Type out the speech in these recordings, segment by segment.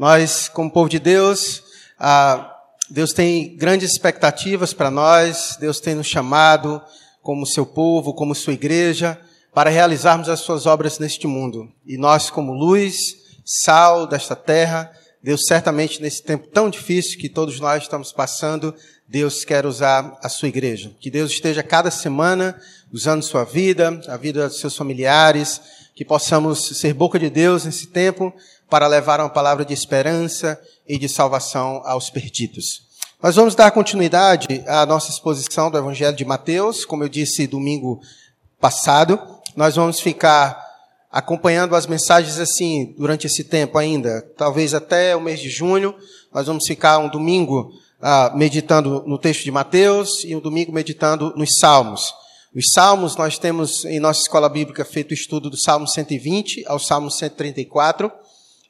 Nós, como povo de Deus, ah, Deus tem grandes expectativas para nós, Deus tem nos chamado como seu povo, como sua igreja, para realizarmos as suas obras neste mundo. E nós, como luz, sal desta terra, Deus certamente nesse tempo tão difícil que todos nós estamos passando, Deus quer usar a sua igreja. Que Deus esteja cada semana usando sua vida, a vida dos seus familiares, que possamos ser boca de Deus nesse tempo para levar uma palavra de esperança e de salvação aos perdidos. Nós vamos dar continuidade à nossa exposição do Evangelho de Mateus, como eu disse domingo passado. Nós vamos ficar acompanhando as mensagens assim durante esse tempo ainda, talvez até o mês de junho. Nós vamos ficar um domingo ah, meditando no texto de Mateus e um domingo meditando nos Salmos. Os Salmos, nós temos em nossa escola bíblica feito o estudo do Salmo 120 ao Salmo 134,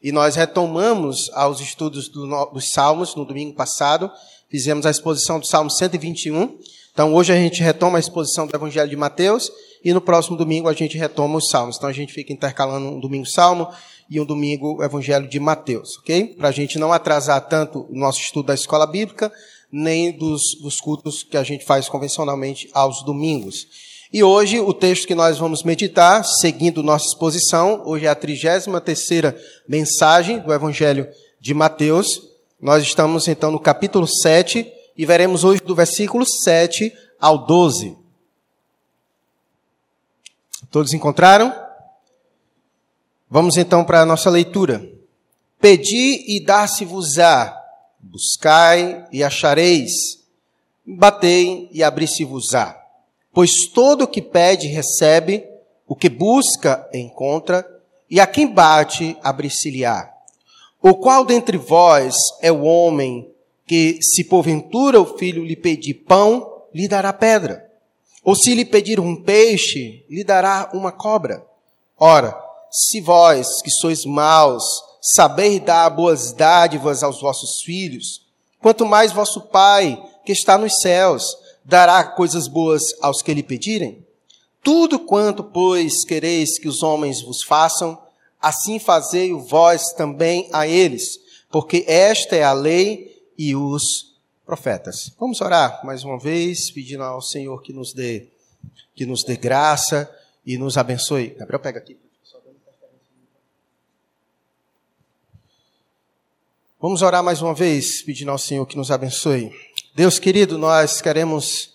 e nós retomamos aos estudos do, dos Salmos no domingo passado, fizemos a exposição do Salmo 121. Então hoje a gente retoma a exposição do Evangelho de Mateus, e no próximo domingo a gente retoma os Salmos. Então a gente fica intercalando um domingo Salmo e um domingo o Evangelho de Mateus, ok? Para a gente não atrasar tanto o nosso estudo da escola bíblica, nem dos, dos cultos que a gente faz convencionalmente aos domingos. E hoje o texto que nós vamos meditar, seguindo nossa exposição, hoje é a 33ª mensagem do Evangelho de Mateus. Nós estamos então no capítulo 7 e veremos hoje do versículo 7 ao 12. Todos encontraram? Vamos então para a nossa leitura. Pedi e dar-se-vos-á Buscai e achareis, batei e abri-se-vos-á. Pois todo o que pede recebe, o que busca encontra, e a quem bate abrir-se-lhe-á. O qual dentre vós é o homem que, se porventura o filho lhe pedir pão, lhe dará pedra? Ou se lhe pedir um peixe, lhe dará uma cobra? Ora, se vós, que sois maus, saber dar boas dádivas aos vossos filhos, quanto mais vosso Pai, que está nos céus, dará coisas boas aos que lhe pedirem? Tudo quanto, pois, quereis que os homens vos façam, assim fazei vós também a eles, porque esta é a lei e os profetas. Vamos orar mais uma vez, pedindo ao Senhor que nos dê, que nos dê graça e nos abençoe. Gabriel, pega aqui. Vamos orar mais uma vez, pedindo ao Senhor que nos abençoe. Deus querido, nós queremos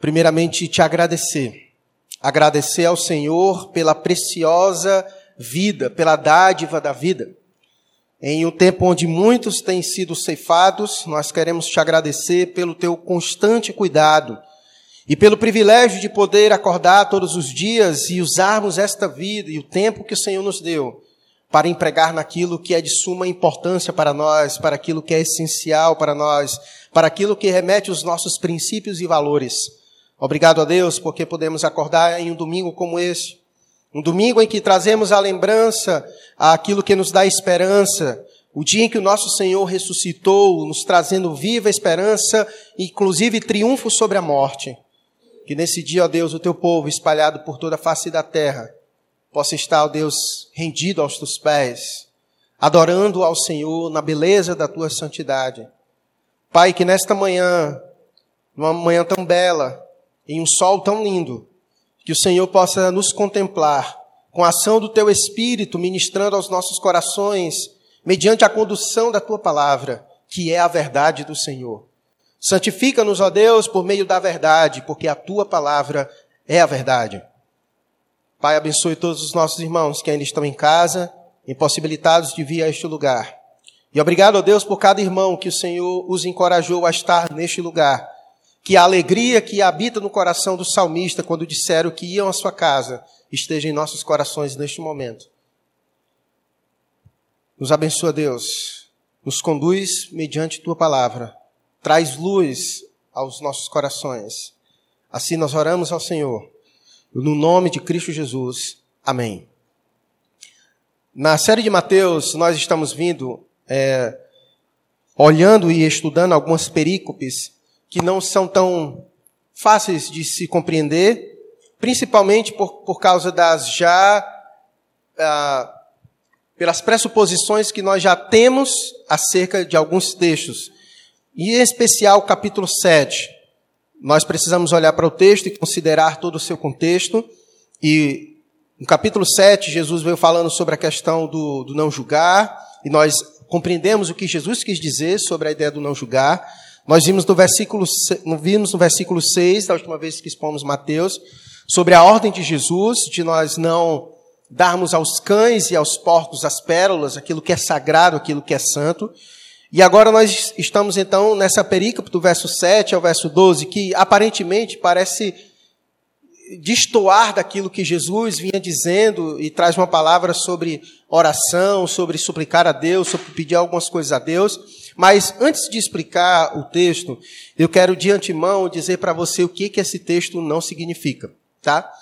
primeiramente te agradecer. Agradecer ao Senhor pela preciosa vida, pela dádiva da vida. Em um tempo onde muitos têm sido ceifados, nós queremos te agradecer pelo teu constante cuidado e pelo privilégio de poder acordar todos os dias e usarmos esta vida e o tempo que o Senhor nos deu para empregar naquilo que é de suma importância para nós, para aquilo que é essencial para nós, para aquilo que remete os nossos princípios e valores. Obrigado a Deus porque podemos acordar em um domingo como esse, um domingo em que trazemos a lembrança aquilo que nos dá esperança, o dia em que o nosso Senhor ressuscitou, nos trazendo viva esperança, inclusive triunfo sobre a morte. Que nesse dia, ó Deus, o teu povo espalhado por toda a face da terra, possa estar, ó Deus, rendido aos teus pés, adorando ao Senhor na beleza da tua santidade. Pai, que nesta manhã, numa manhã tão bela, em um sol tão lindo, que o Senhor possa nos contemplar com a ação do teu Espírito ministrando aos nossos corações, mediante a condução da tua palavra, que é a verdade do Senhor. Santifica-nos, ó Deus, por meio da verdade, porque a tua palavra é a verdade. Pai, abençoe todos os nossos irmãos que ainda estão em casa, impossibilitados de vir a este lugar. E obrigado, a Deus, por cada irmão que o Senhor os encorajou a estar neste lugar. Que a alegria que habita no coração do salmista quando disseram que iam à sua casa esteja em nossos corações neste momento. Nos abençoa, Deus. Nos conduz mediante tua palavra. Traz luz aos nossos corações. Assim nós oramos ao Senhor no nome de Cristo Jesus. Amém. Na série de Mateus, nós estamos vindo é, olhando e estudando algumas perícopes que não são tão fáceis de se compreender, principalmente por, por causa das já ah, pelas pressuposições que nós já temos acerca de alguns textos, e em especial o capítulo 7. Nós precisamos olhar para o texto e considerar todo o seu contexto. E no capítulo 7, Jesus veio falando sobre a questão do, do não julgar, e nós compreendemos o que Jesus quis dizer sobre a ideia do não julgar. Nós vimos no versículo, vimos no versículo 6, da última vez que expomos Mateus, sobre a ordem de Jesus, de nós não darmos aos cães e aos porcos as pérolas, aquilo que é sagrado, aquilo que é santo. E agora nós estamos então nessa perícope do verso 7 ao verso 12, que aparentemente parece destoar daquilo que Jesus vinha dizendo e traz uma palavra sobre oração, sobre suplicar a Deus, sobre pedir algumas coisas a Deus. Mas antes de explicar o texto, eu quero de antemão dizer para você o que, que esse texto não significa, tá?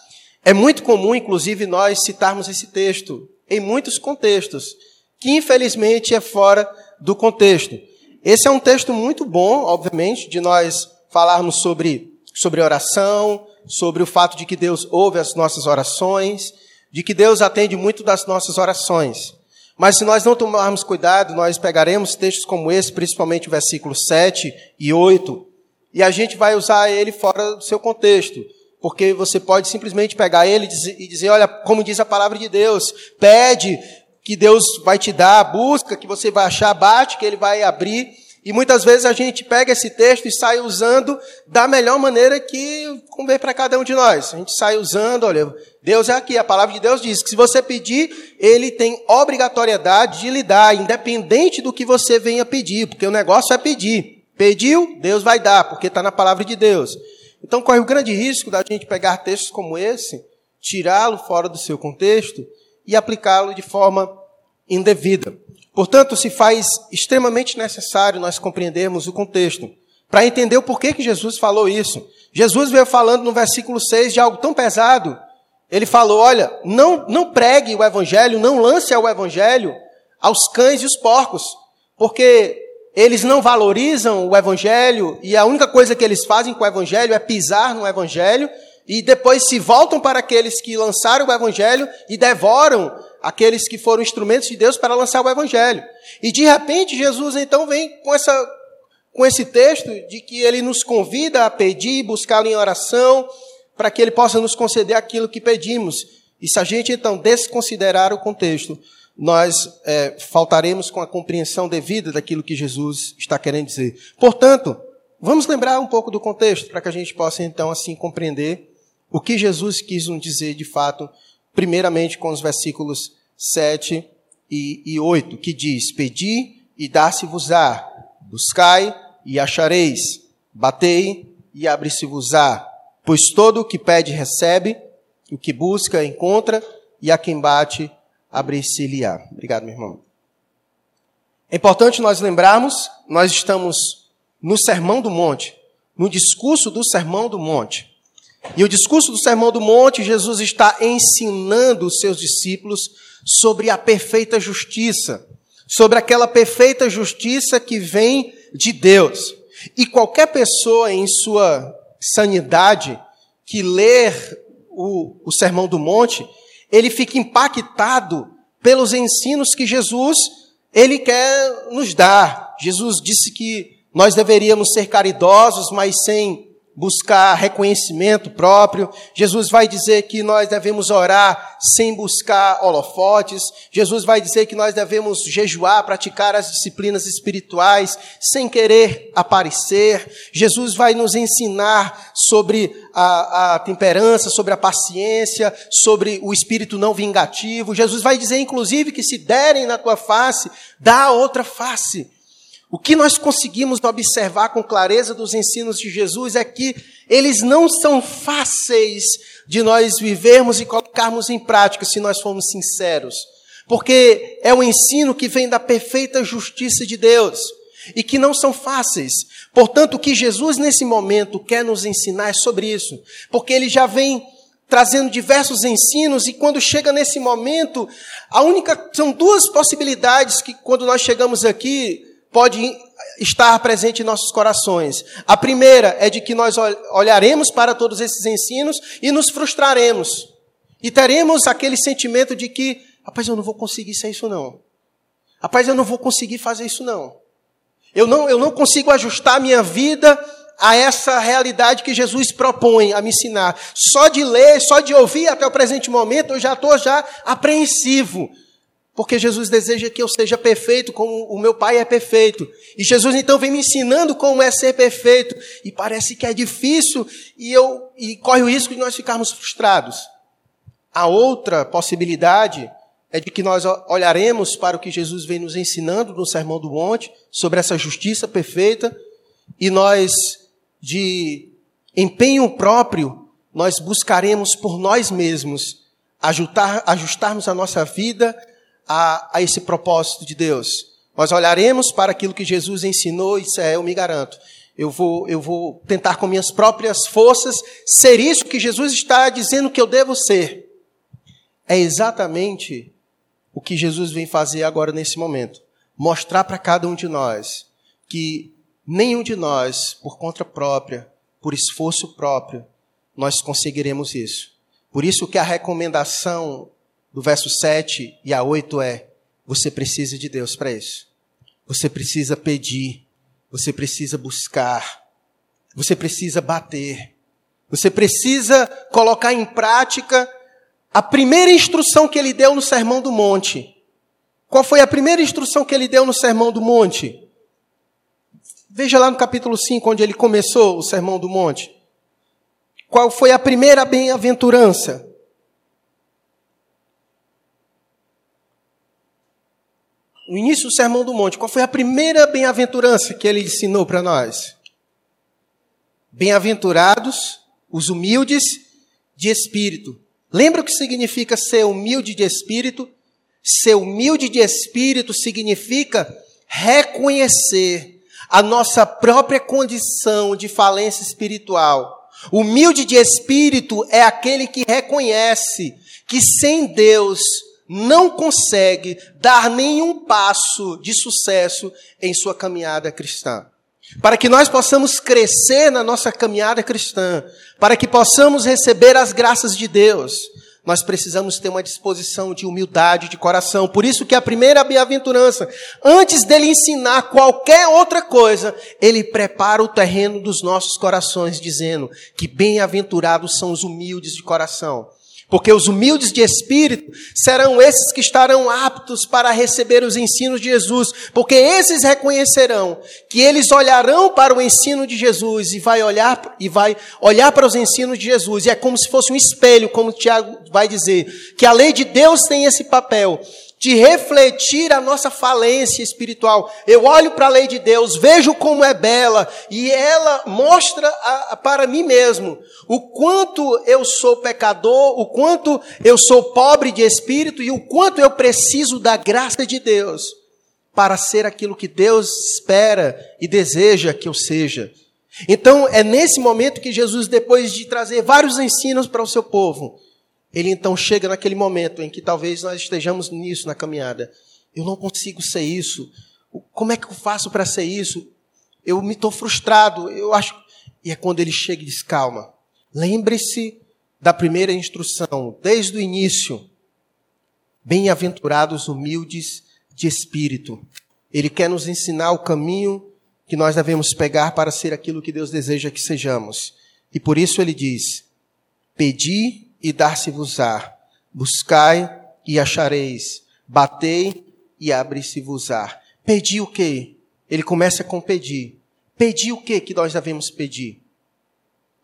É muito comum, inclusive, nós citarmos esse texto em muitos contextos, que infelizmente é fora do contexto. Esse é um texto muito bom, obviamente, de nós falarmos sobre, sobre oração, sobre o fato de que Deus ouve as nossas orações, de que Deus atende muito das nossas orações. Mas se nós não tomarmos cuidado, nós pegaremos textos como esse, principalmente o versículo 7 e 8, e a gente vai usar ele fora do seu contexto. Porque você pode simplesmente pegar ele e dizer, olha, como diz a palavra de Deus, pede que Deus vai te dar, busca que você vai achar, bate que ele vai abrir. E muitas vezes a gente pega esse texto e sai usando da melhor maneira que convém para cada um de nós. A gente sai usando, olha, Deus é aqui, a palavra de Deus diz que se você pedir, ele tem obrigatoriedade de lhe dar, independente do que você venha pedir, porque o negócio é pedir. Pediu, Deus vai dar, porque está na palavra de Deus. Então corre o grande risco da gente pegar textos como esse, tirá-lo fora do seu contexto e aplicá-lo de forma indevida. Portanto, se faz extremamente necessário nós compreendermos o contexto, para entender o porquê que Jesus falou isso. Jesus veio falando no versículo 6 de algo tão pesado. Ele falou: olha, não, não pregue o evangelho, não lance o evangelho aos cães e os porcos, porque eles não valorizam o evangelho e a única coisa que eles fazem com o evangelho é pisar no evangelho e depois se voltam para aqueles que lançaram o evangelho e devoram aqueles que foram instrumentos de Deus para lançar o evangelho. E de repente Jesus então vem com essa com esse texto de que ele nos convida a pedir, buscá-lo em oração, para que ele possa nos conceder aquilo que pedimos. E se a gente então desconsiderar o contexto, nós é, faltaremos com a compreensão devida daquilo que Jesus está querendo dizer. Portanto, vamos lembrar um pouco do contexto para que a gente possa então assim compreender o que Jesus quis nos dizer de fato primeiramente com os versículos 7 e, e 8, que diz: Pedi e dá-se-vos-á, buscai e achareis, batei e abre-se-vos-á, pois todo o que pede recebe, o que busca encontra, e a quem bate abrir-se-lhe-á. Obrigado, meu irmão. É importante nós lembrarmos, nós estamos no Sermão do Monte, no discurso do Sermão do Monte. E o discurso do Sermão do Monte, Jesus está ensinando os seus discípulos sobre a perfeita justiça, sobre aquela perfeita justiça que vem de Deus. E qualquer pessoa em sua sanidade que ler o, o Sermão do Monte, ele fica impactado pelos ensinos que Jesus ele quer nos dar. Jesus disse que nós deveríamos ser caridosos, mas sem buscar reconhecimento próprio. Jesus vai dizer que nós devemos orar sem buscar holofotes. Jesus vai dizer que nós devemos jejuar, praticar as disciplinas espirituais sem querer aparecer. Jesus vai nos ensinar sobre a, a temperança, sobre a paciência, sobre o espírito não vingativo. Jesus vai dizer, inclusive, que se derem na tua face, dá outra face. O que nós conseguimos observar com clareza dos ensinos de Jesus é que eles não são fáceis de nós vivermos e colocarmos em prática se nós formos sinceros. Porque é um ensino que vem da perfeita justiça de Deus e que não são fáceis. Portanto, o que Jesus nesse momento quer nos ensinar é sobre isso, porque ele já vem trazendo diversos ensinos e quando chega nesse momento, a única são duas possibilidades que quando nós chegamos aqui pode estar presente em nossos corações. A primeira é de que nós olharemos para todos esses ensinos e nos frustraremos. E teremos aquele sentimento de que rapaz, eu não vou conseguir ser isso não. Rapaz, eu não vou conseguir fazer isso não. Eu não, eu não consigo ajustar minha vida a essa realidade que Jesus propõe a me ensinar. Só de ler, só de ouvir até o presente momento, eu já estou já apreensivo. Porque Jesus deseja que eu seja perfeito como o meu Pai é perfeito. E Jesus então vem me ensinando como é ser perfeito. E parece que é difícil e, eu, e corre o risco de nós ficarmos frustrados. A outra possibilidade é de que nós olharemos para o que Jesus vem nos ensinando no Sermão do Monte, sobre essa justiça perfeita, e nós de empenho próprio, nós buscaremos por nós mesmos ajustar, ajustarmos a nossa vida a, a esse propósito de Deus. Nós olharemos para aquilo que Jesus ensinou e é, eu me garanto. Eu vou, eu vou tentar com minhas próprias forças ser isso que Jesus está dizendo que eu devo ser. É exatamente o que Jesus vem fazer agora nesse momento. Mostrar para cada um de nós que Nenhum de nós, por conta própria, por esforço próprio, nós conseguiremos isso. Por isso que a recomendação do verso 7 e a 8 é: você precisa de Deus para isso. Você precisa pedir, você precisa buscar, você precisa bater, você precisa colocar em prática a primeira instrução que ele deu no Sermão do Monte. Qual foi a primeira instrução que ele deu no Sermão do Monte? Veja lá no capítulo 5, onde ele começou o Sermão do Monte. Qual foi a primeira bem-aventurança? No início do Sermão do Monte, qual foi a primeira bem-aventurança que ele ensinou para nós? Bem-aventurados os humildes de espírito. Lembra o que significa ser humilde de espírito? Ser humilde de espírito significa reconhecer a nossa própria condição de falência espiritual. Humilde de espírito é aquele que reconhece que sem Deus não consegue dar nenhum passo de sucesso em sua caminhada cristã. Para que nós possamos crescer na nossa caminhada cristã, para que possamos receber as graças de Deus, nós precisamos ter uma disposição de humildade de coração. Por isso que a primeira bem-aventurança, antes dele ensinar qualquer outra coisa, ele prepara o terreno dos nossos corações, dizendo que bem-aventurados são os humildes de coração. Porque os humildes de espírito serão esses que estarão aptos para receber os ensinos de Jesus, porque esses reconhecerão que eles olharão para o ensino de Jesus e vai olhar e vai olhar para os ensinos de Jesus, e é como se fosse um espelho, como Tiago vai dizer, que a lei de Deus tem esse papel de refletir a nossa falência espiritual. Eu olho para a lei de Deus, vejo como é bela, e ela mostra a, a, para mim mesmo o quanto eu sou pecador, o quanto eu sou pobre de espírito e o quanto eu preciso da graça de Deus para ser aquilo que Deus espera e deseja que eu seja. Então, é nesse momento que Jesus, depois de trazer vários ensinos para o seu povo, ele então chega naquele momento em que talvez nós estejamos nisso na caminhada. Eu não consigo ser isso. Como é que eu faço para ser isso? Eu me estou frustrado. Eu acho. E é quando ele chega e diz: calma. Lembre-se da primeira instrução, desde o início. Bem-aventurados humildes de espírito. Ele quer nos ensinar o caminho que nós devemos pegar para ser aquilo que Deus deseja que sejamos. E por isso ele diz: Pedi e dar-se-vos-á. Buscai e achareis. Batei e abre-se-vos-á. Pedi o quê? Ele começa com pedir. Pedir o quê que nós devemos pedir?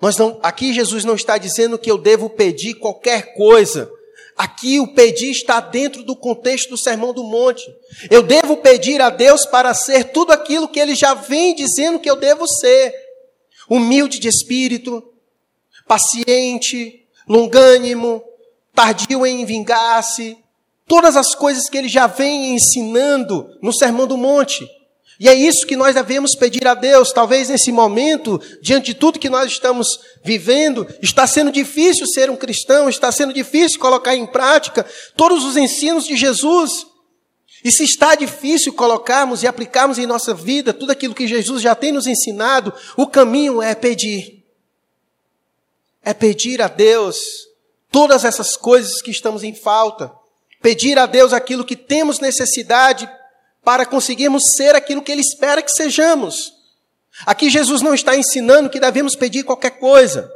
Nós não, aqui Jesus não está dizendo que eu devo pedir qualquer coisa. Aqui o pedir está dentro do contexto do Sermão do Monte. Eu devo pedir a Deus para ser tudo aquilo que ele já vem dizendo que eu devo ser. Humilde de espírito, paciente, longânimo, tardio em vingar-se, todas as coisas que ele já vem ensinando no Sermão do Monte. E é isso que nós devemos pedir a Deus. Talvez nesse momento, diante de tudo que nós estamos vivendo, está sendo difícil ser um cristão, está sendo difícil colocar em prática todos os ensinos de Jesus. E se está difícil colocarmos e aplicarmos em nossa vida tudo aquilo que Jesus já tem nos ensinado, o caminho é pedir é pedir a Deus todas essas coisas que estamos em falta. Pedir a Deus aquilo que temos necessidade para conseguirmos ser aquilo que Ele espera que sejamos. Aqui Jesus não está ensinando que devemos pedir qualquer coisa.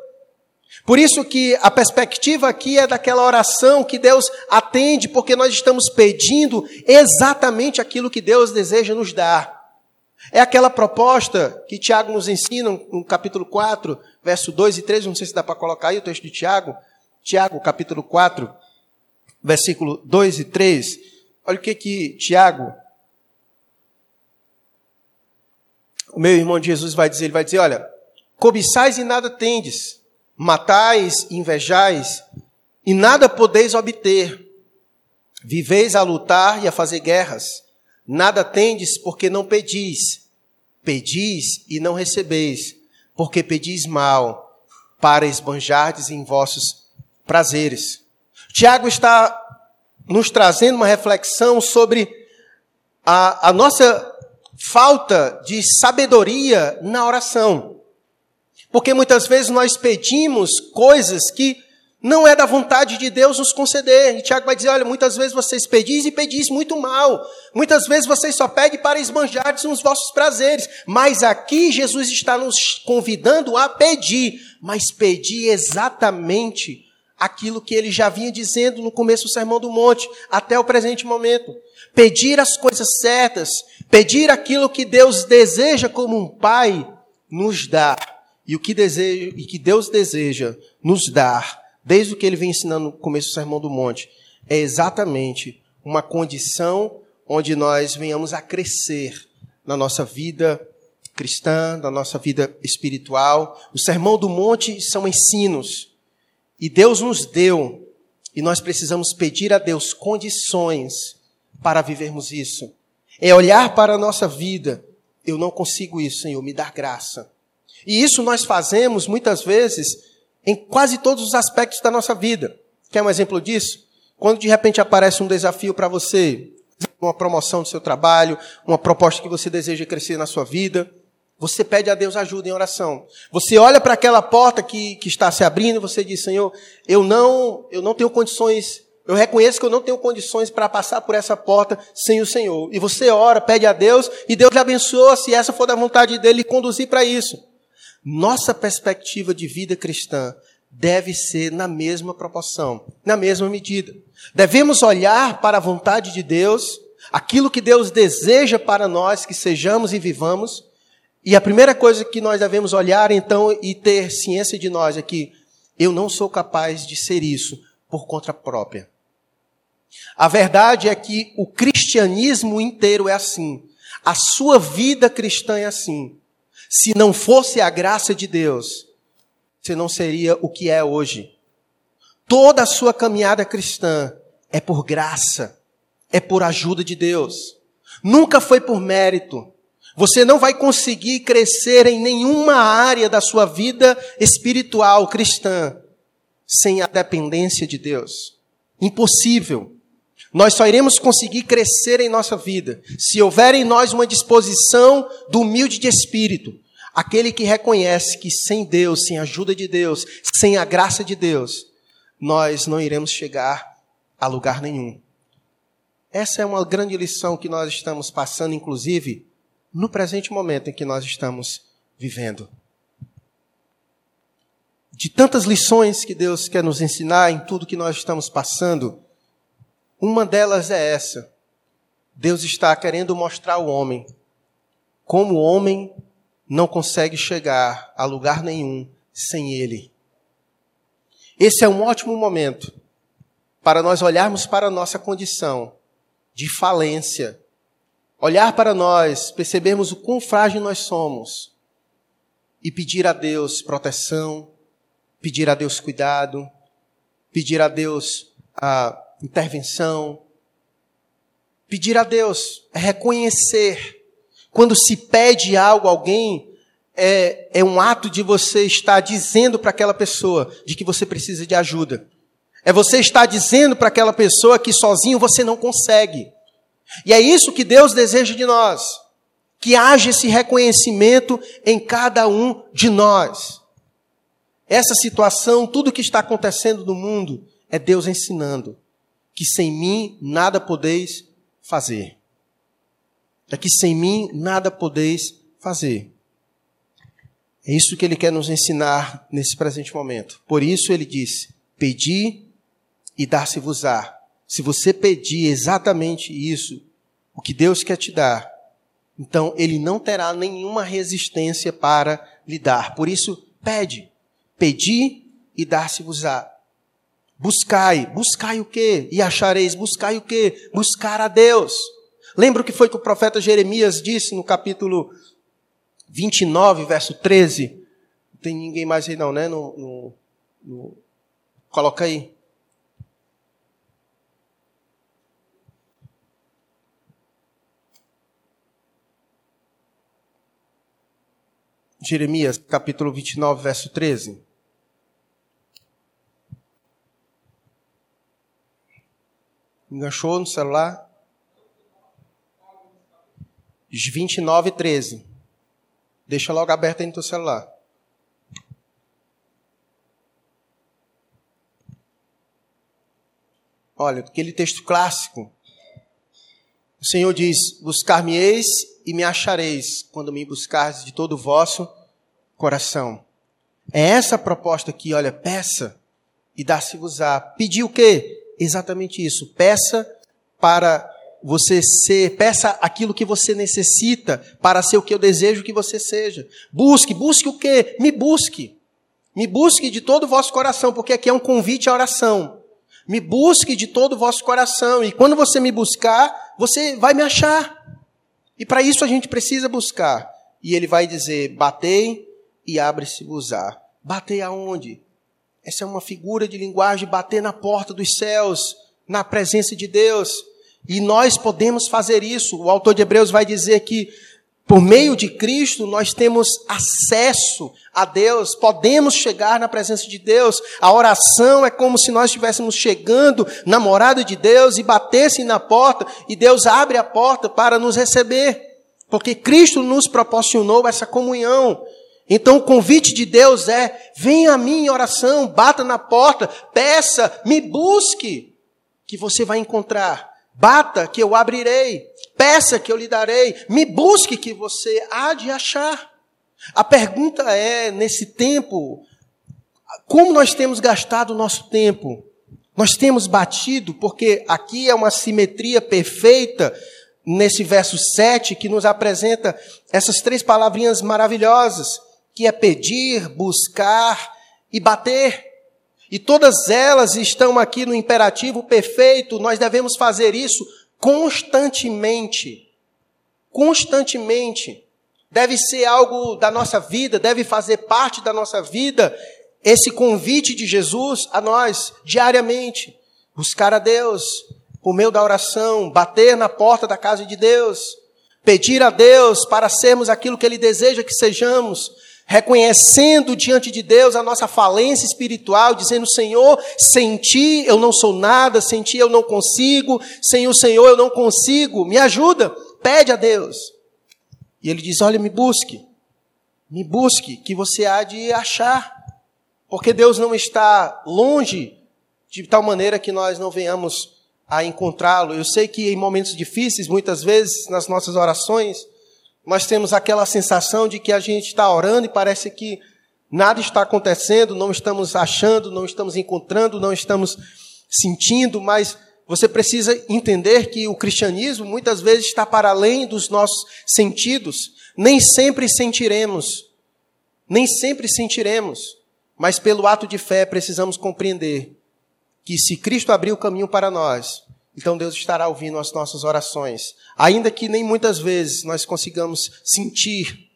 Por isso que a perspectiva aqui é daquela oração que Deus atende, porque nós estamos pedindo exatamente aquilo que Deus deseja nos dar. É aquela proposta que Tiago nos ensina no capítulo 4, verso 2 e 3, não sei se dá para colocar aí o texto de Tiago. Tiago, capítulo 4, versículo 2 e 3. Olha o que que Tiago, o meu irmão de Jesus vai dizer, ele vai dizer, olha, cobiçais e nada tendes, matais, invejais, e nada podeis obter. Viveis a lutar e a fazer guerras. Nada tendes porque não pedis. Pedis e não recebeis, porque pedis mal, para esbanjardes em vossos prazeres. Tiago está nos trazendo uma reflexão sobre a, a nossa falta de sabedoria na oração. Porque muitas vezes nós pedimos coisas que não é da vontade de Deus nos conceder. E Tiago vai dizer: olha, muitas vezes vocês pedis e pedis muito mal. Muitas vezes vocês só pedem para esbanjar nos vossos prazeres. Mas aqui Jesus está nos convidando a pedir, mas pedir exatamente aquilo que ele já vinha dizendo no começo do Sermão do Monte, até o presente momento. Pedir as coisas certas, pedir aquilo que Deus deseja como um pai nos dar. E o que, deseja, e que Deus deseja nos dar, desde o que ele vem ensinando no começo do Sermão do Monte, é exatamente uma condição onde nós venhamos a crescer na nossa vida cristã, na nossa vida espiritual. O Sermão do Monte são ensinos. E Deus nos deu, e nós precisamos pedir a Deus condições para vivermos isso. É olhar para a nossa vida. Eu não consigo isso, Senhor, me dar graça. E isso nós fazemos muitas vezes em quase todos os aspectos da nossa vida. Quer um exemplo disso? Quando de repente aparece um desafio para você, uma promoção do seu trabalho, uma proposta que você deseja crescer na sua vida, você pede a Deus ajuda em oração. Você olha para aquela porta que, que está se abrindo você diz, Senhor, eu não, eu não tenho condições, eu reconheço que eu não tenho condições para passar por essa porta sem o Senhor. E você ora, pede a Deus e Deus lhe abençoa se essa for da vontade dele conduzir para isso. Nossa perspectiva de vida cristã deve ser na mesma proporção, na mesma medida. Devemos olhar para a vontade de Deus, aquilo que Deus deseja para nós que sejamos e vivamos. E a primeira coisa que nós devemos olhar então e ter ciência de nós é que eu não sou capaz de ser isso por conta própria. A verdade é que o cristianismo inteiro é assim. A sua vida cristã é assim. Se não fosse a graça de Deus, você não seria o que é hoje. Toda a sua caminhada cristã é por graça, é por ajuda de Deus. Nunca foi por mérito. Você não vai conseguir crescer em nenhuma área da sua vida espiritual cristã sem a dependência de Deus. Impossível. Nós só iremos conseguir crescer em nossa vida se houver em nós uma disposição do humilde de espírito, aquele que reconhece que sem Deus, sem a ajuda de Deus, sem a graça de Deus, nós não iremos chegar a lugar nenhum. Essa é uma grande lição que nós estamos passando, inclusive, no presente momento em que nós estamos vivendo. De tantas lições que Deus quer nos ensinar em tudo que nós estamos passando, uma delas é essa. Deus está querendo mostrar ao homem como o homem não consegue chegar a lugar nenhum sem Ele. Esse é um ótimo momento para nós olharmos para a nossa condição de falência, olhar para nós, percebermos o quão frágil nós somos e pedir a Deus proteção, pedir a Deus cuidado, pedir a Deus a intervenção. Pedir a Deus reconhecer. Quando se pede algo a alguém, é, é um ato de você estar dizendo para aquela pessoa de que você precisa de ajuda. É você estar dizendo para aquela pessoa que sozinho você não consegue. E é isso que Deus deseja de nós. Que haja esse reconhecimento em cada um de nós. Essa situação, tudo que está acontecendo no mundo, é Deus ensinando que sem mim nada podeis fazer. É que sem mim nada podeis fazer. É isso que ele quer nos ensinar nesse presente momento. Por isso ele disse: Pedi e dar-se-vos-á. Se você pedir exatamente isso, o que Deus quer te dar, então ele não terá nenhuma resistência para lhe dar. Por isso, pede. Pedi e dar-se-vos-á. Buscai, buscai o quê? E achareis, buscai o quê? Buscar a Deus. Lembra o que foi que o profeta Jeremias disse no capítulo 29, verso 13? Não tem ninguém mais aí não, né? No, no, no... Coloca aí. Jeremias, capítulo 29, verso 13. Enganchou no celular? 29, 13. Deixa logo aberto aí no teu celular. Olha, aquele texto clássico. O Senhor diz: Buscar-me-eis e me achareis quando me buscardes de todo o vosso coração. É essa a proposta aqui, olha, peça e dá-se-vos-á. Pedir o quê? Exatamente isso. Peça para você ser, peça aquilo que você necessita para ser o que eu desejo que você seja. Busque, busque o quê? Me busque. Me busque de todo o vosso coração, porque aqui é um convite à oração. Me busque de todo o vosso coração, e quando você me buscar, você vai me achar. E para isso a gente precisa buscar. E ele vai dizer: batei e abre-se-vos-á. Batei aonde? Essa é uma figura de linguagem, bater na porta dos céus, na presença de Deus. E nós podemos fazer isso. O autor de Hebreus vai dizer que por meio de Cristo, nós temos acesso a Deus, podemos chegar na presença de Deus. A oração é como se nós estivéssemos chegando na morada de Deus e batessem na porta e Deus abre a porta para nos receber. Porque Cristo nos proporcionou essa comunhão. Então o convite de Deus é: venha a mim em oração, bata na porta, peça, me busque, que você vai encontrar. Bata, que eu abrirei. Peça que eu lhe darei. Me busque que você há de achar. A pergunta é, nesse tempo, como nós temos gastado o nosso tempo? Nós temos batido, porque aqui é uma simetria perfeita nesse verso 7 que nos apresenta essas três palavrinhas maravilhosas, que é pedir, buscar e bater. E todas elas estão aqui no imperativo perfeito, nós devemos fazer isso constantemente. Constantemente. Deve ser algo da nossa vida, deve fazer parte da nossa vida esse convite de Jesus a nós diariamente. Buscar a Deus por meio da oração, bater na porta da casa de Deus, pedir a Deus para sermos aquilo que Ele deseja que sejamos, reconhecendo diante de Deus a nossa falência espiritual, dizendo: Senhor, sem ti eu não sou nada, sem ti eu não consigo, sem o Senhor eu não consigo, me ajuda, pede a Deus. E ele diz: Olha, me busque, me busque, que você há de achar, porque Deus não está longe de tal maneira que nós não venhamos a encontrá-lo. Eu sei que em momentos difíceis, muitas vezes nas nossas orações, nós temos aquela sensação de que a gente está orando e parece que nada está acontecendo, não estamos achando, não estamos encontrando, não estamos sentindo, mas você precisa entender que o cristianismo muitas vezes está para além dos nossos sentidos. Nem sempre sentiremos, nem sempre sentiremos, mas pelo ato de fé precisamos compreender que se Cristo abriu o caminho para nós, então Deus estará ouvindo as nossas orações. Ainda que nem muitas vezes nós consigamos sentir.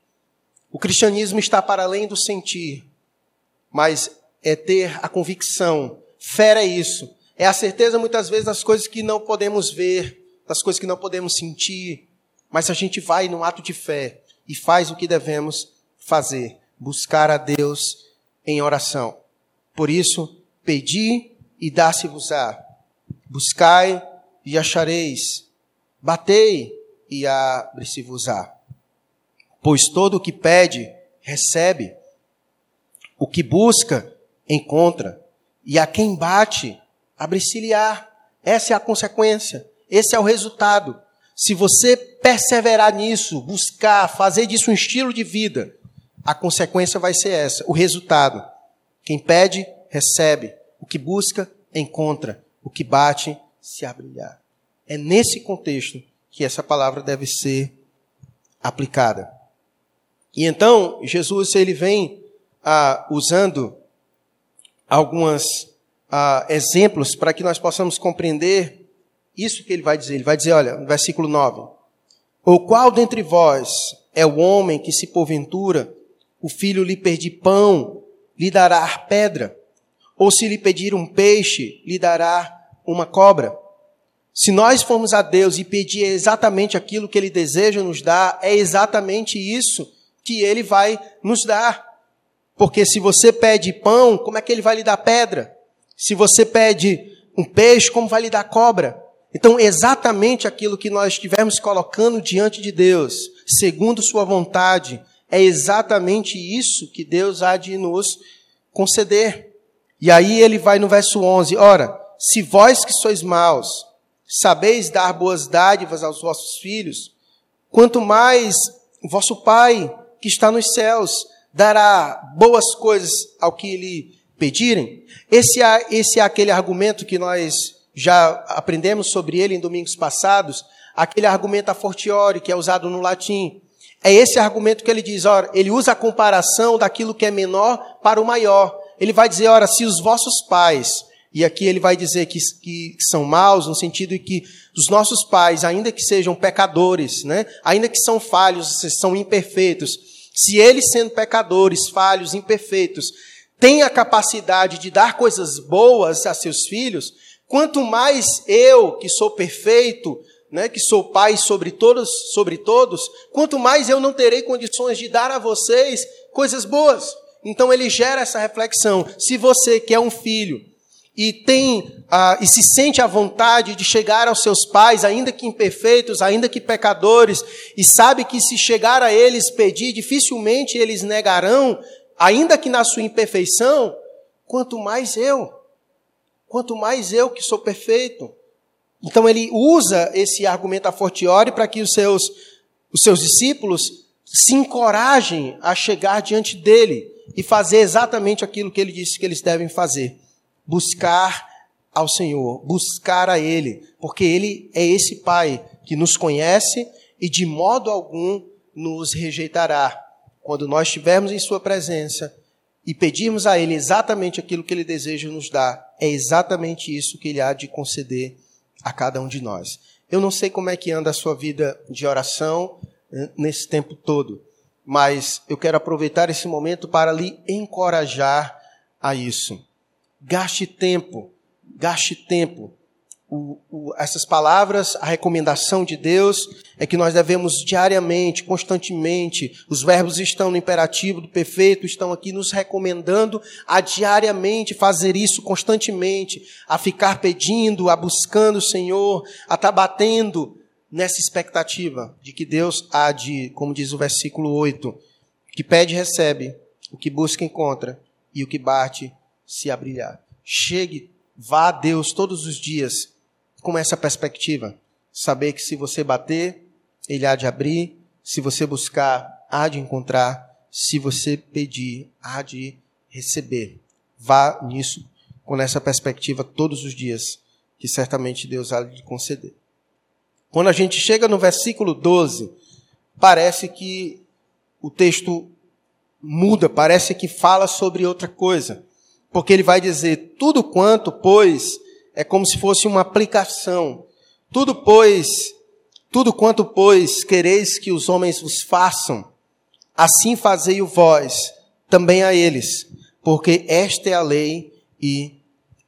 O cristianismo está para além do sentir, mas é ter a convicção. Fé é isso. É a certeza muitas vezes das coisas que não podemos ver, das coisas que não podemos sentir, mas a gente vai no ato de fé e faz o que devemos fazer, buscar a Deus em oração. Por isso, pedi e dá-se-vos-á Buscai e achareis. Batei e abre-se-vos-á. Pois todo o que pede, recebe. O que busca, encontra. E a quem bate, abre-se-lhe-á. Essa é a consequência. Esse é o resultado. Se você perseverar nisso, buscar, fazer disso um estilo de vida, a consequência vai ser essa, o resultado. Quem pede, recebe. O que busca, encontra. O que bate, se abrilhar. É nesse contexto que essa palavra deve ser aplicada. E então, Jesus ele vem ah, usando alguns ah, exemplos para que nós possamos compreender isso que ele vai dizer. Ele vai dizer, olha, no versículo 9: O qual dentre vós é o homem que, se porventura o filho lhe pedir pão, lhe dará pedra? Ou se lhe pedir um peixe, lhe dará uma cobra? Se nós formos a Deus e pedir exatamente aquilo que Ele deseja nos dar, é exatamente isso que Ele vai nos dar. Porque se você pede pão, como é que Ele vai lhe dar pedra? Se você pede um peixe, como vai lhe dar cobra? Então, exatamente aquilo que nós estivermos colocando diante de Deus, segundo Sua vontade, é exatamente isso que Deus há de nos conceder. E aí ele vai no verso 11: Ora, se vós que sois maus, sabeis dar boas dádivas aos vossos filhos, quanto mais vosso Pai, que está nos céus, dará boas coisas ao que lhe pedirem. Esse é, esse é aquele argumento que nós já aprendemos sobre ele em domingos passados, aquele argumento a fortiori que é usado no latim. É esse argumento que ele diz, ora, ele usa a comparação daquilo que é menor para o maior. Ele vai dizer, ora, se os vossos pais, e aqui ele vai dizer que, que, são maus, no sentido de que os nossos pais, ainda que sejam pecadores, né, ainda que são falhos, são imperfeitos, se eles sendo pecadores, falhos, imperfeitos, têm a capacidade de dar coisas boas a seus filhos, quanto mais eu, que sou perfeito, né, que sou pai sobre todos, sobre todos, quanto mais eu não terei condições de dar a vocês coisas boas. Então ele gera essa reflexão. Se você que é um filho e tem ah, e se sente à vontade de chegar aos seus pais, ainda que imperfeitos, ainda que pecadores, e sabe que se chegar a eles pedir, dificilmente eles negarão, ainda que na sua imperfeição, quanto mais eu, quanto mais eu que sou perfeito. Então ele usa esse argumento a fortiori para que os seus, os seus discípulos se encorajem a chegar diante dele e fazer exatamente aquilo que ele disse que eles devem fazer: buscar ao Senhor, buscar a Ele, porque Ele é esse Pai que nos conhece e de modo algum nos rejeitará. Quando nós estivermos em Sua presença e pedirmos a Ele exatamente aquilo que Ele deseja nos dar, é exatamente isso que Ele há de conceder a cada um de nós. Eu não sei como é que anda a sua vida de oração eh, nesse tempo todo, mas eu quero aproveitar esse momento para lhe encorajar a isso. Gaste tempo, gaste tempo. O, o, essas palavras, a recomendação de Deus é que nós devemos diariamente, constantemente, os verbos estão no imperativo do perfeito, estão aqui nos recomendando a diariamente fazer isso constantemente, a ficar pedindo, a buscando o Senhor, a estar tá batendo nessa expectativa de que Deus há de, como diz o versículo 8, que pede recebe, o que busca encontra, e o que bate se abrilhar. Chegue, vá a Deus todos os dias com essa perspectiva. Saber que se você bater, ele há de abrir, se você buscar, há de encontrar, se você pedir, há de receber. Vá nisso com essa perspectiva todos os dias, que certamente Deus há de conceder. Quando a gente chega no versículo 12, parece que o texto muda, parece que fala sobre outra coisa. Porque ele vai dizer: tudo quanto, pois, é como se fosse uma aplicação. Tudo, pois, tudo quanto, pois, quereis que os homens vos façam, assim fazei o vós também a eles, porque esta é a lei e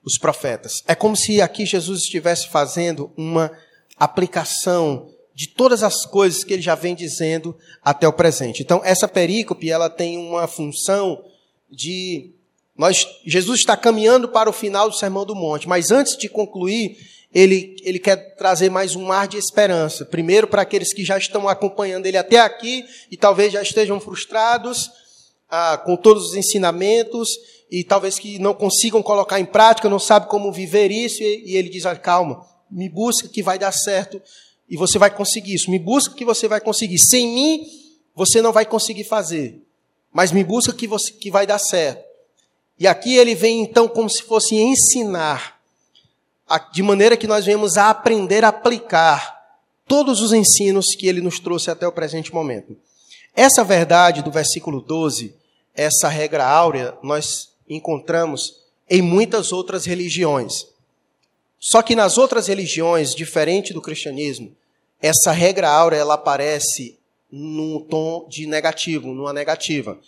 os profetas. É como se aqui Jesus estivesse fazendo uma aplicação de todas as coisas que ele já vem dizendo até o presente. Então, essa perícope, ela tem uma função de nós, Jesus está caminhando para o final do Sermão do Monte, mas antes de concluir, ele, ele quer trazer mais um mar de esperança. Primeiro, para aqueles que já estão acompanhando ele até aqui e talvez já estejam frustrados ah, com todos os ensinamentos, e talvez que não consigam colocar em prática, não sabem como viver isso, e, e ele diz: ah, calma, me busca que vai dar certo e você vai conseguir isso. Me busca que você vai conseguir. Sem mim, você não vai conseguir fazer. Mas me busca que, você, que vai dar certo. E aqui ele vem então como se fosse ensinar, de maneira que nós venhamos a aprender a aplicar todos os ensinos que ele nos trouxe até o presente momento. Essa verdade do versículo 12, essa regra áurea, nós encontramos em muitas outras religiões. Só que nas outras religiões, diferente do cristianismo, essa regra áurea ela aparece num tom de negativo, numa negativa.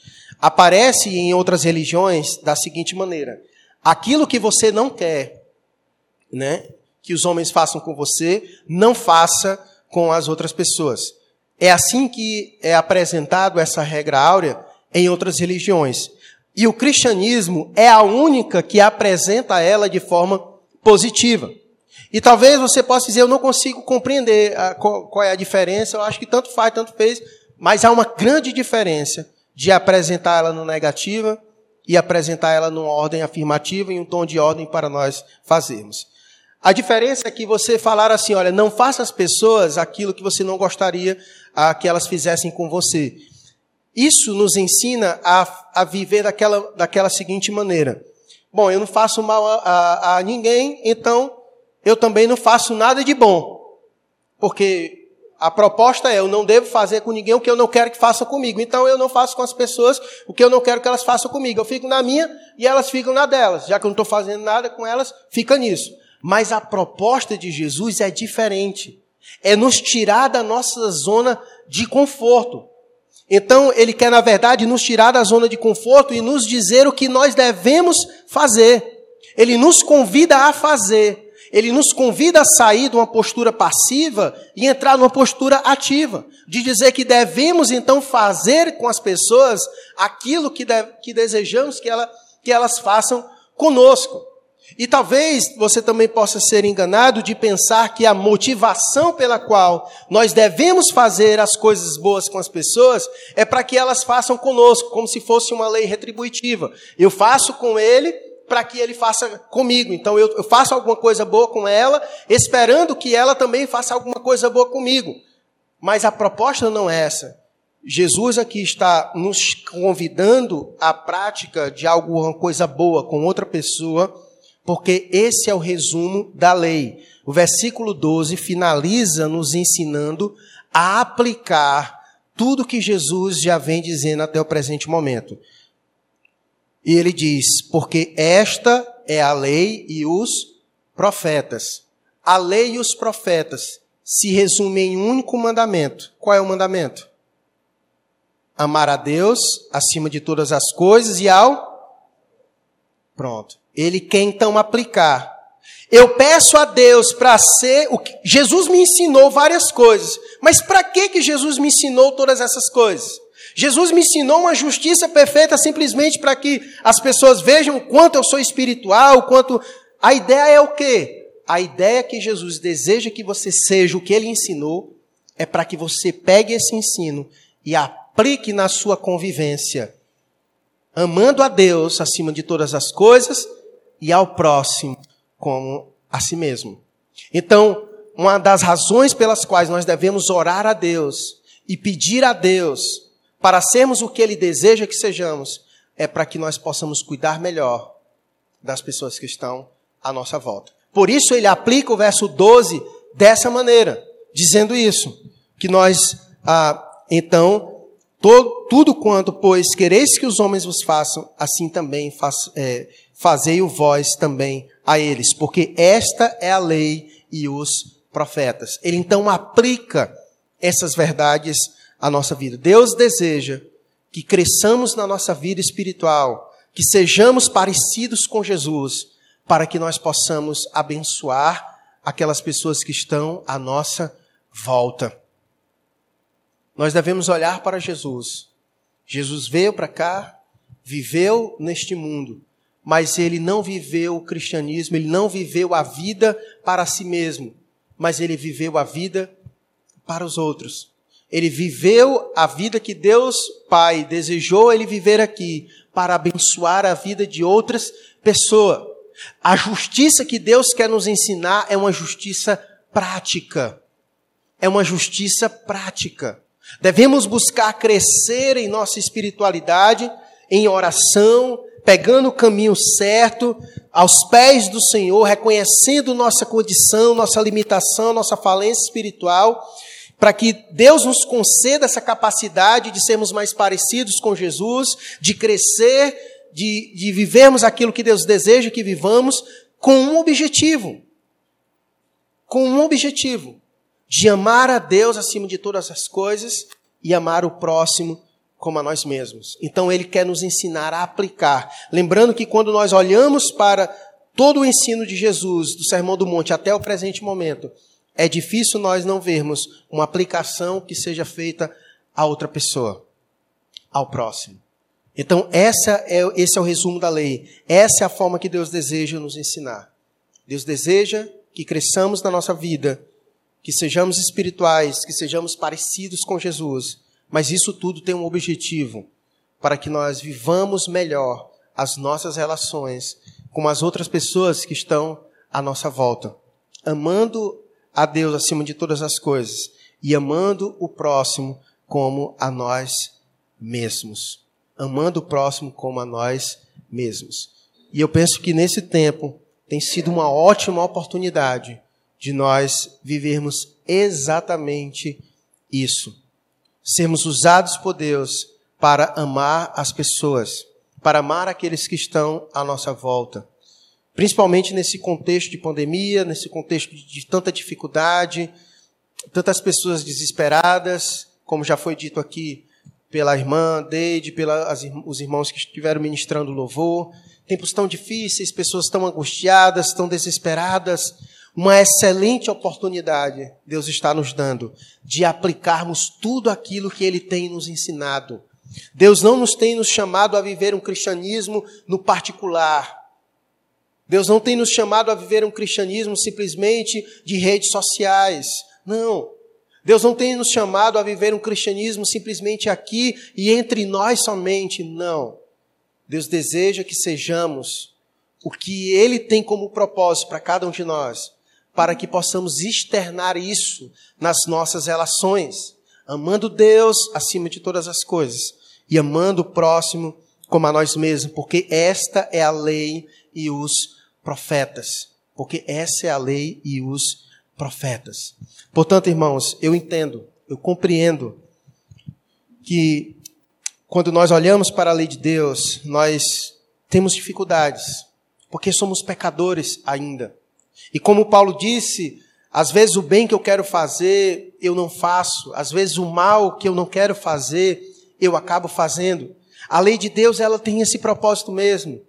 Aparece em outras religiões da seguinte maneira: aquilo que você não quer, né, que os homens façam com você, não faça com as outras pessoas. É assim que é apresentado essa regra áurea em outras religiões. E o cristianismo é a única que apresenta ela de forma positiva. E talvez você possa dizer, eu não consigo compreender a, qual, qual, é a diferença, eu acho que tanto faz, tanto fez, mas há uma grande diferença de apresentar ela no negativa e apresentar ela numa ordem afirmativa e um tom de ordem para nós fazermos. A diferença é que você falar assim, olha, não faça às pessoas aquilo que você não gostaria que elas fizessem com você. Isso nos ensina a, a viver daquela, daquela seguinte maneira. Bom, eu não faço mal a, a, a ninguém, então eu também não faço nada de bom. Porque a proposta é: eu não devo fazer com ninguém o que eu não quero que faça comigo. Então eu não faço com as pessoas o que eu não quero que elas façam comigo. Eu fico na minha e elas ficam na delas. Já que eu não estou fazendo nada com elas, fica nisso. Mas a proposta de Jesus é diferente. É nos tirar da nossa zona de conforto. Então, ele quer, na verdade, nos tirar da zona de conforto e nos dizer o que nós devemos fazer. Ele nos convida a fazer. Ele nos convida a sair de uma postura passiva e entrar numa postura ativa, de dizer que devemos então fazer com as pessoas aquilo que, deve, que desejamos que, ela, que elas façam conosco. E talvez você também possa ser enganado de pensar que a motivação pela qual nós devemos fazer as coisas boas com as pessoas é para que elas façam conosco, como se fosse uma lei retributiva. Eu faço com ele para que ele faça comigo. Então eu, eu faço alguma coisa boa com ela, esperando que ela também faça alguma coisa boa comigo. Mas a proposta não é essa. Jesus aqui está nos convidando à prática de alguma coisa boa com outra pessoa, porque esse é o resumo da lei. O versículo 12 finaliza nos ensinando a aplicar tudo que Jesus já vem dizendo até o presente momento. E ele diz: Porque esta é a lei e os profetas. A lei e os profetas se resumem em um único mandamento. Qual é o mandamento? Amar a Deus acima de todas as coisas e ao. Pronto. Ele quer então aplicar. Eu peço a Deus para ser o que Jesus me ensinou várias coisas. Mas para que que Jesus me ensinou todas essas coisas? Jesus me ensinou uma justiça perfeita simplesmente para que as pessoas vejam o quanto eu sou espiritual, o quanto. A ideia é o quê? A ideia que Jesus deseja que você seja o que ele ensinou é para que você pegue esse ensino e aplique na sua convivência, amando a Deus acima de todas as coisas e ao próximo como a si mesmo. Então, uma das razões pelas quais nós devemos orar a Deus e pedir a Deus para sermos o que Ele deseja que sejamos, é para que nós possamos cuidar melhor das pessoas que estão à nossa volta. Por isso ele aplica o verso 12 dessa maneira, dizendo isso, que nós, ah, então, tudo quanto, pois, quereis que os homens vos façam, assim também faz, é, fazei o vós também a eles, porque esta é a lei e os profetas. Ele então aplica essas verdades a nossa vida. Deus deseja que cresçamos na nossa vida espiritual, que sejamos parecidos com Jesus, para que nós possamos abençoar aquelas pessoas que estão à nossa volta. Nós devemos olhar para Jesus. Jesus veio para cá, viveu neste mundo, mas ele não viveu o cristianismo, ele não viveu a vida para si mesmo, mas ele viveu a vida para os outros. Ele viveu a vida que Deus Pai desejou ele viver aqui para abençoar a vida de outras pessoas. A justiça que Deus quer nos ensinar é uma justiça prática. É uma justiça prática. Devemos buscar crescer em nossa espiritualidade, em oração, pegando o caminho certo, aos pés do Senhor, reconhecendo nossa condição, nossa limitação, nossa falência espiritual, para que Deus nos conceda essa capacidade de sermos mais parecidos com Jesus, de crescer, de, de vivermos aquilo que Deus deseja que vivamos, com um objetivo. Com um objetivo: de amar a Deus acima de todas as coisas e amar o próximo como a nós mesmos. Então ele quer nos ensinar a aplicar. Lembrando que quando nós olhamos para todo o ensino de Jesus, do Sermão do Monte até o presente momento, é difícil nós não vermos uma aplicação que seja feita a outra pessoa, ao próximo. Então, essa é, esse é o resumo da lei. Essa é a forma que Deus deseja nos ensinar. Deus deseja que cresçamos na nossa vida, que sejamos espirituais, que sejamos parecidos com Jesus mas isso tudo tem um objetivo para que nós vivamos melhor as nossas relações com as outras pessoas que estão à nossa volta, amando a Deus acima de todas as coisas e amando o próximo como a nós mesmos. Amando o próximo como a nós mesmos. E eu penso que nesse tempo tem sido uma ótima oportunidade de nós vivermos exatamente isso sermos usados por Deus para amar as pessoas, para amar aqueles que estão à nossa volta. Principalmente nesse contexto de pandemia, nesse contexto de tanta dificuldade, tantas pessoas desesperadas, como já foi dito aqui pela irmã Deide, pelos irmãos que estiveram ministrando louvor. Tempos tão difíceis, pessoas tão angustiadas, tão desesperadas, uma excelente oportunidade Deus está nos dando de aplicarmos tudo aquilo que Ele tem nos ensinado. Deus não nos tem nos chamado a viver um cristianismo no particular. Deus não tem nos chamado a viver um cristianismo simplesmente de redes sociais. Não. Deus não tem nos chamado a viver um cristianismo simplesmente aqui e entre nós somente. Não. Deus deseja que sejamos o que Ele tem como propósito para cada um de nós para que possamos externar isso nas nossas relações, amando Deus acima de todas as coisas e amando o próximo como a nós mesmos, porque esta é a lei e os profetas. Porque essa é a lei e os profetas. Portanto, irmãos, eu entendo, eu compreendo que quando nós olhamos para a lei de Deus, nós temos dificuldades, porque somos pecadores ainda. E como Paulo disse, às vezes o bem que eu quero fazer, eu não faço. Às vezes o mal que eu não quero fazer, eu acabo fazendo. A lei de Deus, ela tem esse propósito mesmo.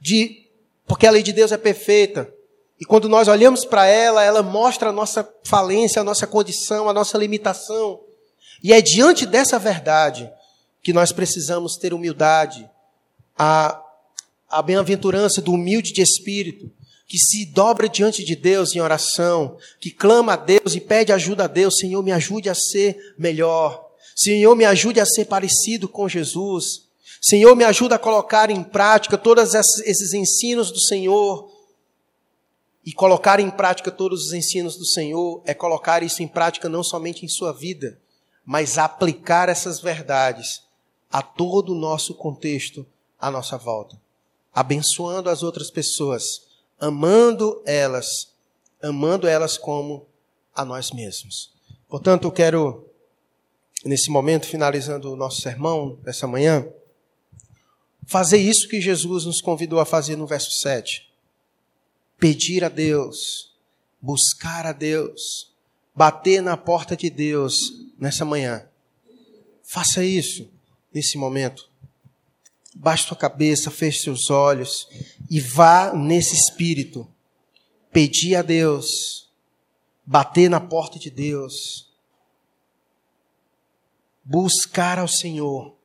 De, porque a lei de Deus é perfeita. E quando nós olhamos para ela, ela mostra a nossa falência, a nossa condição, a nossa limitação. E é diante dessa verdade que nós precisamos ter humildade, a, a bem-aventurança do humilde de espírito, que se dobra diante de Deus em oração, que clama a Deus e pede ajuda a Deus, Senhor, me ajude a ser melhor. Senhor, me ajude a ser parecido com Jesus. Senhor, me ajude a colocar em prática todos esses ensinos do Senhor. E colocar em prática todos os ensinos do Senhor é colocar isso em prática não somente em sua vida, mas aplicar essas verdades a todo o nosso contexto à nossa volta, abençoando as outras pessoas amando elas, amando elas como a nós mesmos. Portanto, eu quero, nesse momento, finalizando o nosso sermão dessa manhã, fazer isso que Jesus nos convidou a fazer no verso 7. Pedir a Deus, buscar a Deus, bater na porta de Deus nessa manhã. Faça isso nesse momento. Baixe sua cabeça, feche seus olhos e vá nesse espírito. Pedir a Deus, bater na porta de Deus, buscar ao Senhor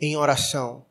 em oração.